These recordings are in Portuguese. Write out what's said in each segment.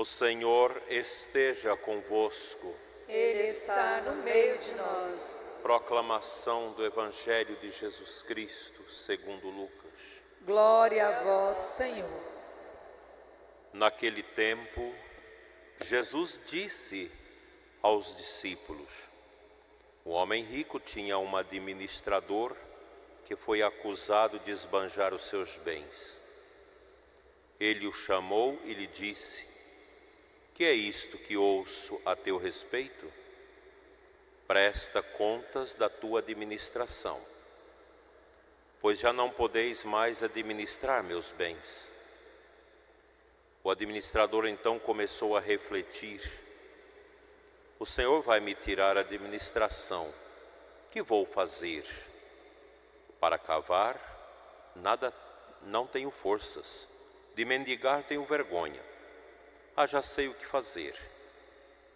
O Senhor esteja convosco. Ele está no meio de nós. Proclamação do Evangelho de Jesus Cristo, segundo Lucas. Glória a vós, Senhor. Naquele tempo, Jesus disse aos discípulos: O homem rico tinha um administrador que foi acusado de esbanjar os seus bens. Ele o chamou e lhe disse: Que é isto que ouço a teu respeito? Presta contas da tua administração, pois já não podeis mais administrar meus bens. O administrador então começou a refletir: O Senhor vai me tirar a administração, que vou fazer? Para cavar, nada, não tenho forças, de mendigar tenho vergonha. Ah, já sei o que fazer,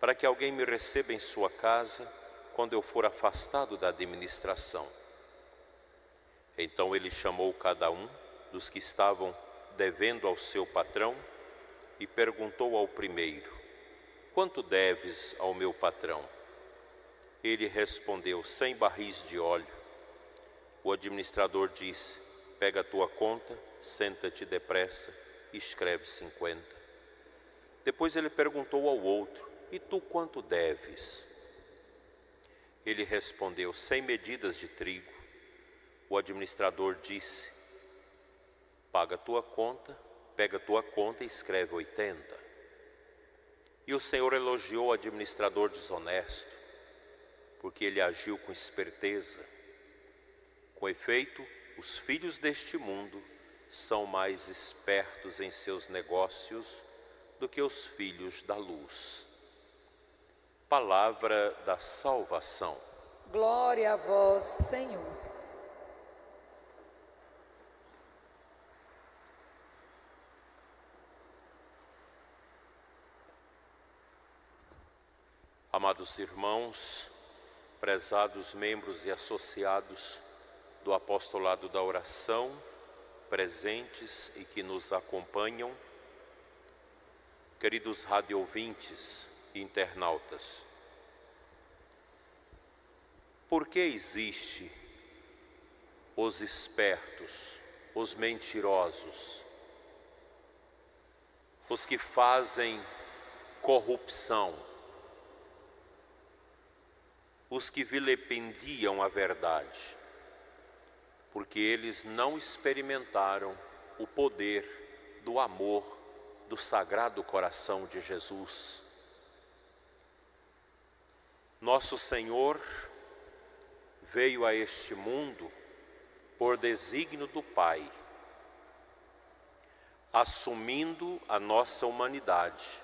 para que alguém me receba em sua casa quando eu for afastado da administração. Então ele chamou cada um dos que estavam devendo ao seu patrão e perguntou ao primeiro: Quanto deves ao meu patrão? Ele respondeu: Cem barris de óleo. O administrador disse: Pega a tua conta, senta-te depressa e escreve cinquenta. Depois ele perguntou ao outro: E tu quanto deves? Ele respondeu: Cem medidas de trigo. O administrador disse: Paga tua conta, pega tua conta e escreve oitenta. E o Senhor elogiou o administrador desonesto, porque ele agiu com esperteza. Com efeito, os filhos deste mundo são mais espertos em seus negócios do que os filhos da luz. Palavra da salvação. Glória a vós, Senhor. Amados irmãos, prezados membros e associados do apostolado da oração, presentes e que nos acompanham, queridos radiovintes e internautas, por que existe os espertos, os mentirosos, os que fazem corrupção, os que vilipendiam a verdade, porque eles não experimentaram o poder do amor do sagrado coração de Jesus. Nosso Senhor veio a este mundo por desígnio do Pai, assumindo a nossa humanidade,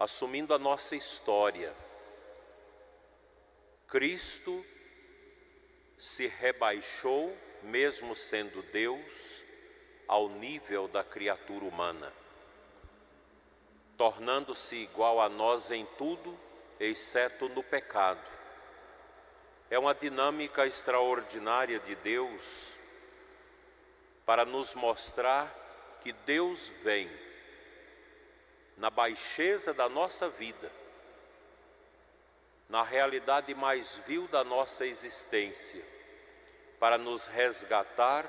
assumindo a nossa história Cristo se rebaixou, mesmo sendo Deus, ao nível da criatura humana, tornando-se igual a nós em tudo, exceto no pecado. É uma dinâmica extraordinária de Deus para nos mostrar que Deus vem na baixeza da nossa vida na realidade mais vil da nossa existência, para nos resgatar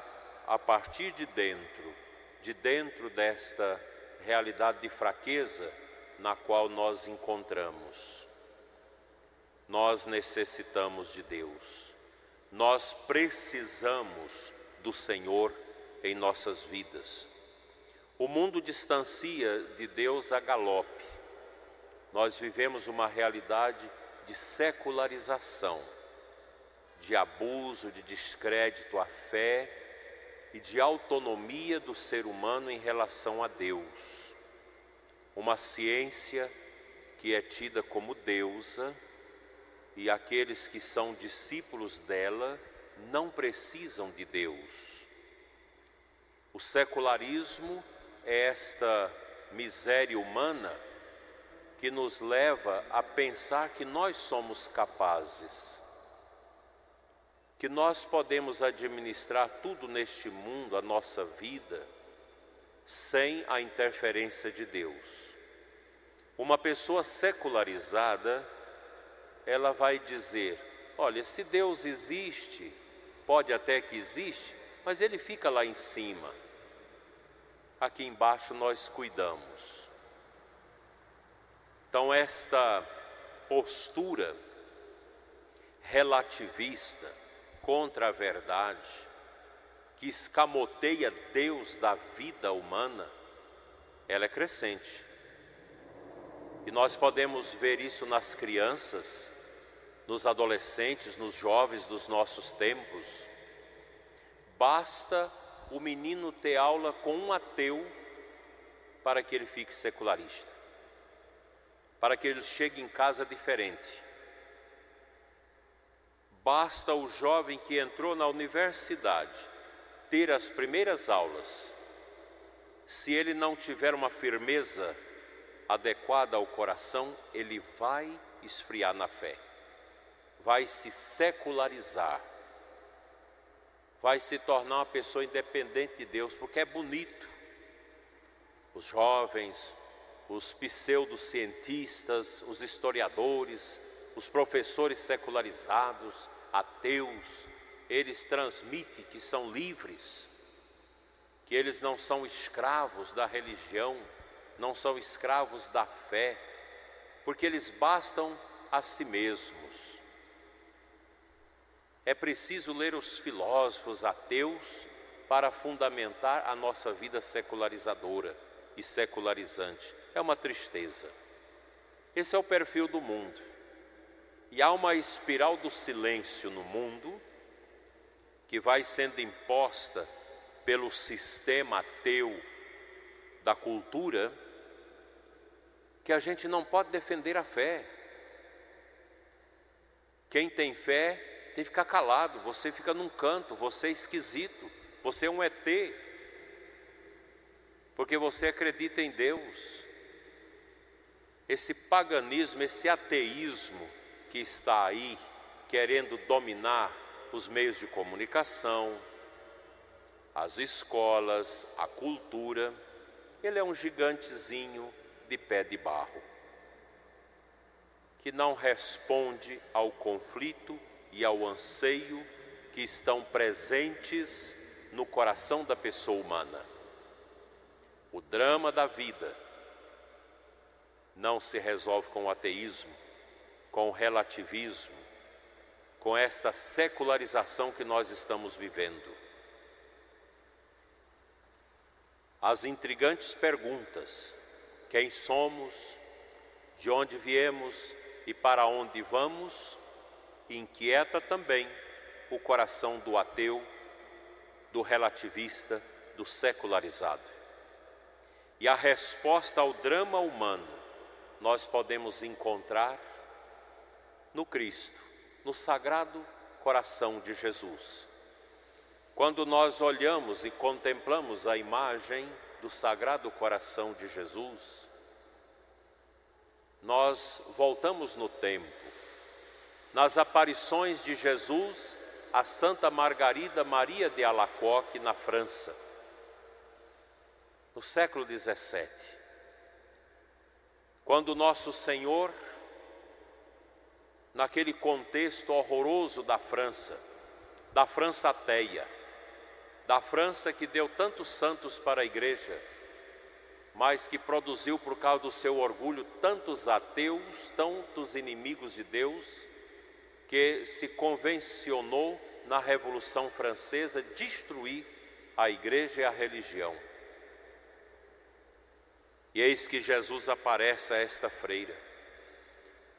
a partir de dentro, de dentro desta realidade de fraqueza na qual nós encontramos. Nós necessitamos de Deus, nós precisamos do Senhor em nossas vidas. O mundo distancia de Deus a galope. Nós vivemos uma realidade de secularização, de abuso, de descrédito à fé e de autonomia do ser humano em relação a Deus. Uma ciência que é tida como deusa e aqueles que são discípulos dela não precisam de Deus. O secularismo é esta miséria humana que nos leva a pensar que nós somos capazes, que nós podemos administrar tudo neste mundo, a nossa vida, sem a interferência de Deus. Uma pessoa secularizada, ela vai dizer: olha, se Deus existe, pode até que existe, mas ele fica lá em cima. Aqui embaixo nós cuidamos. Então, esta postura relativista contra a verdade, que escamoteia Deus da vida humana, ela é crescente. E nós podemos ver isso nas crianças, nos adolescentes, nos jovens dos nossos tempos. Basta o menino ter aula com um ateu para que ele fique secularista, para que ele chegue em casa diferente. Basta o jovem que entrou na universidade ter as primeiras aulas, se ele não tiver uma firmeza adequada ao coração, ele vai esfriar na fé, vai se secularizar, vai se tornar uma pessoa independente de Deus, porque é bonito. Os jovens, os pseudocientistas, os historiadores, os professores secularizados, ateus, eles transmitem que são livres, que eles não são escravos da religião, não são escravos da fé, porque eles bastam a si mesmos. É preciso ler os filósofos ateus para fundamentar a nossa vida secularizadora e secularizante. É uma tristeza. Esse é o perfil do mundo. E há uma espiral do silêncio no mundo que vai sendo imposta pelo sistema ateu da cultura que a gente não pode defender a fé. Quem tem fé tem que ficar calado, você fica num canto, você é esquisito, você é um ET, porque você acredita em Deus. Esse paganismo, esse ateísmo que está aí querendo dominar os meios de comunicação, as escolas, a cultura, ele é um gigantezinho de pé de barro, que não responde ao conflito e ao anseio que estão presentes no coração da pessoa humana. O drama da vida não se resolve com o ateísmo, com o relativismo, com esta secularização que nós estamos vivendo. As intrigantes perguntas quem somos, de onde viemos e para onde vamos, inquieta também o coração do ateu, do relativista, do secularizado. E a resposta ao drama humano nós podemos encontrar no Cristo, no sagrado coração de Jesus. Quando nós olhamos e contemplamos a imagem do Sagrado Coração de Jesus, nós voltamos no tempo, nas aparições de Jesus a Santa Margarida Maria de Alacoque, na França, no século XVII, quando Nosso Senhor, naquele contexto horroroso da França, da França ateia, da França que deu tantos santos para a igreja, mas que produziu por causa do seu orgulho tantos ateus, tantos inimigos de Deus, que se convencionou na Revolução Francesa destruir a igreja e a religião. E eis que Jesus aparece a esta freira,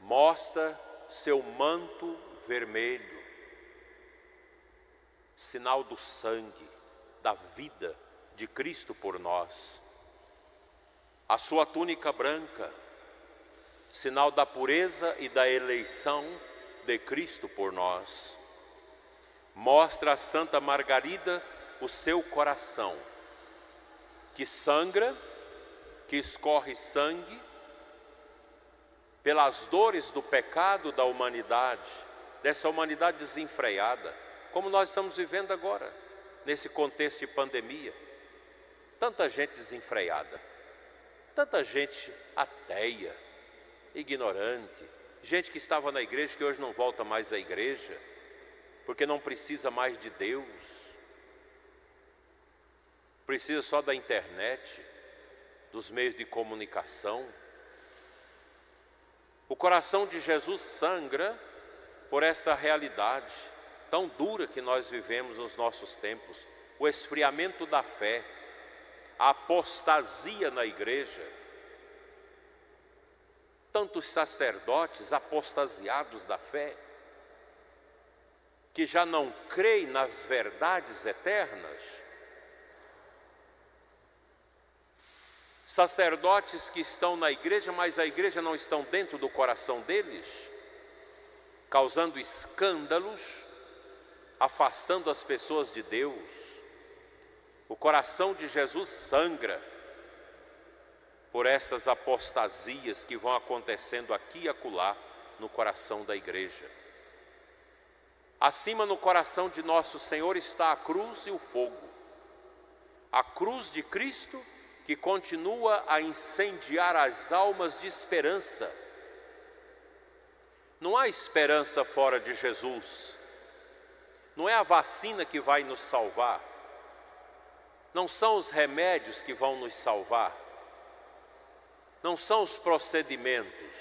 mostra seu manto vermelho, sinal do sangue, da vida de Cristo por nós. A sua túnica branca, sinal da pureza e da eleição de Cristo por nós. Mostra a Santa Margarida o seu coração, que sangra, que escorre sangue, pelas dores do pecado da humanidade, dessa humanidade desenfreada, como nós estamos vivendo agora nesse contexto de pandemia. Tanta gente desenfreada, tanta gente ateia, ignorante, gente que estava na igreja que hoje não volta mais à igreja, porque não precisa mais de Deus, precisa só da internet, dos meios de comunicação. O coração de Jesus sangra por essa realidade tão dura que nós vivemos nos nossos tempos, o esfriamento da fé, a apostasia na igreja. Tantos sacerdotes apostasiados da fé, que já não creem nas verdades eternas. Sacerdotes que estão na igreja, mas a igreja não estão dentro do coração deles, causando escândalos, afastando as pessoas de Deus. O coração de Jesus sangra por estas apostasias que vão acontecendo aqui e acolá no coração da igreja. Acima no coração de nosso Senhor está a cruz e o fogo. A cruz de Cristo que continua a incendiar as almas de esperança. Não há esperança fora de Jesus. Não é a vacina que vai nos salvar. Não são os remédios que vão nos salvar. Não são os procedimentos.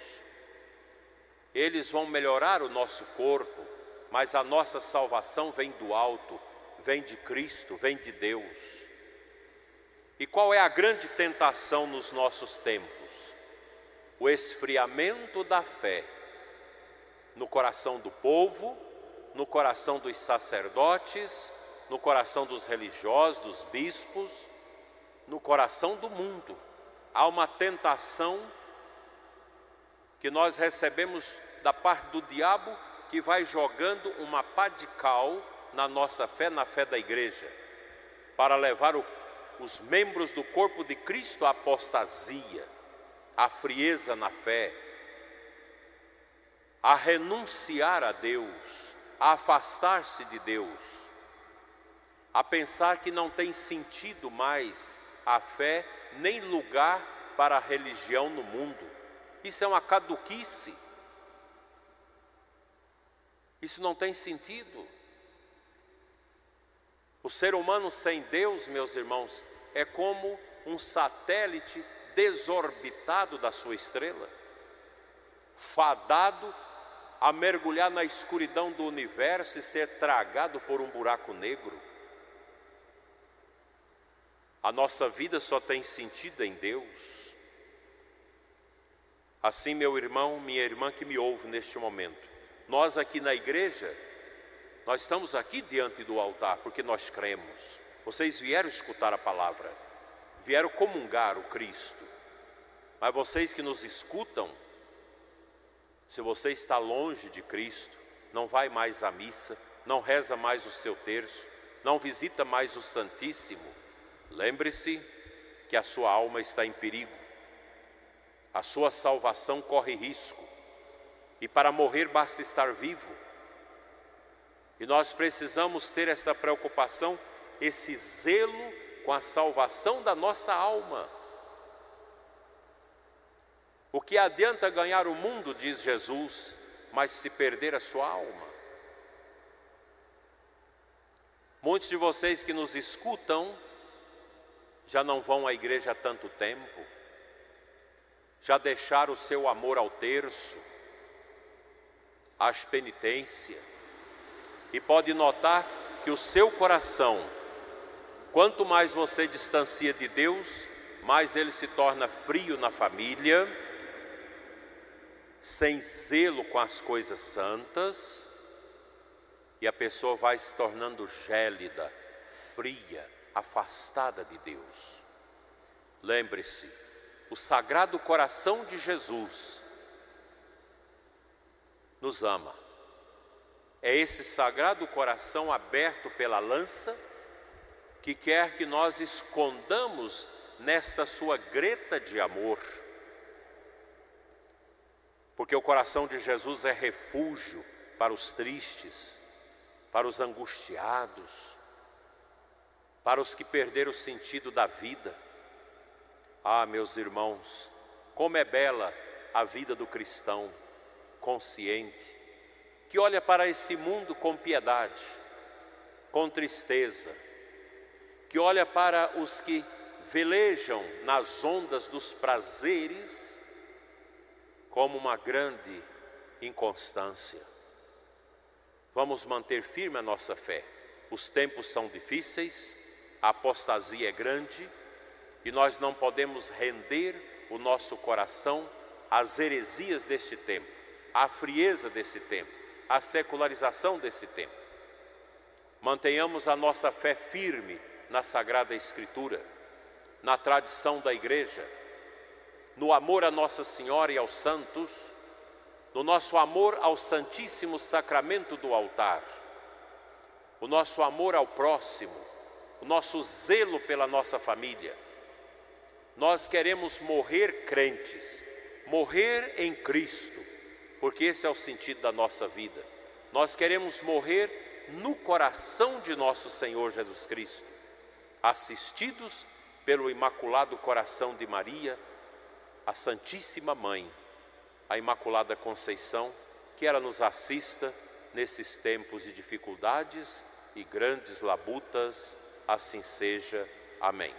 Eles vão melhorar o nosso corpo, mas a nossa salvação vem do alto, vem de Cristo, vem de Deus. E qual é a grande tentação nos nossos tempos? O esfriamento da fé no coração do povo no coração dos sacerdotes, no coração dos religiosos, dos bispos, no coração do mundo. Há uma tentação que nós recebemos da parte do diabo que vai jogando uma pá de cal na nossa fé, na fé da igreja, para levar o, os membros do corpo de Cristo à apostasia, à frieza na fé, a renunciar a Deus a afastar-se de Deus, a pensar que não tem sentido mais a fé, nem lugar para a religião no mundo. Isso é uma caduquice. Isso não tem sentido. O ser humano sem Deus, meus irmãos, é como um satélite desorbitado da sua estrela, fadado a mergulhar na escuridão do universo e ser tragado por um buraco negro. A nossa vida só tem sentido em Deus. Assim, meu irmão, minha irmã que me ouve neste momento, nós aqui na igreja, nós estamos aqui diante do altar porque nós cremos. Vocês vieram escutar a palavra, vieram comungar o Cristo. Mas vocês que nos escutam, se você está longe de Cristo, não vai mais à missa, não reza mais o seu terço, não visita mais o Santíssimo, lembre-se que a sua alma está em perigo, a sua salvação corre risco, e para morrer basta estar vivo. E nós precisamos ter essa preocupação, esse zelo com a salvação da nossa alma. O que adianta ganhar o mundo, diz Jesus, mas se perder a sua alma? Muitos de vocês que nos escutam já não vão à igreja há tanto tempo, já deixaram o seu amor ao terço, às penitência, e pode notar que o seu coração, quanto mais você distancia de Deus, mais ele se torna frio na família sem zelo com as coisas santas, e a pessoa vai se tornando gélida, fria, afastada de Deus. Lembre-se, o Sagrado Coração de Jesus nos ama. É esse Sagrado Coração aberto pela lança que quer que nós escondamos nesta sua greta de amor porque o coração de Jesus é refúgio para os tristes, para os angustiados, para os que perderam o sentido da vida. Ah, meus irmãos, como é bela a vida do cristão consciente, que olha para esse mundo com piedade, com tristeza, que olha para os que velejam nas ondas dos prazeres como uma grande inconstância. Vamos manter firme a nossa fé. Os tempos são difíceis, a apostasia é grande e nós não podemos render o nosso coração às heresias deste tempo, à frieza desse tempo, à secularização desse tempo. Mantenhamos a nossa fé firme na Sagrada Escritura, na tradição da Igreja, no amor a Nossa Senhora e aos santos, no nosso amor ao Santíssimo Sacramento do altar, o nosso amor ao próximo, o nosso zelo pela nossa família. Nós queremos morrer crentes, morrer em Cristo, porque esse é o sentido da nossa vida. Nós queremos morrer no coração de nosso Senhor Jesus Cristo, assistidos pelo Imaculado Coração de Maria, a Santíssima Mãe a Imaculada Conceição, que ela nos assista nesses tempos de dificuldades e grandes labutas, assim seja. Amém.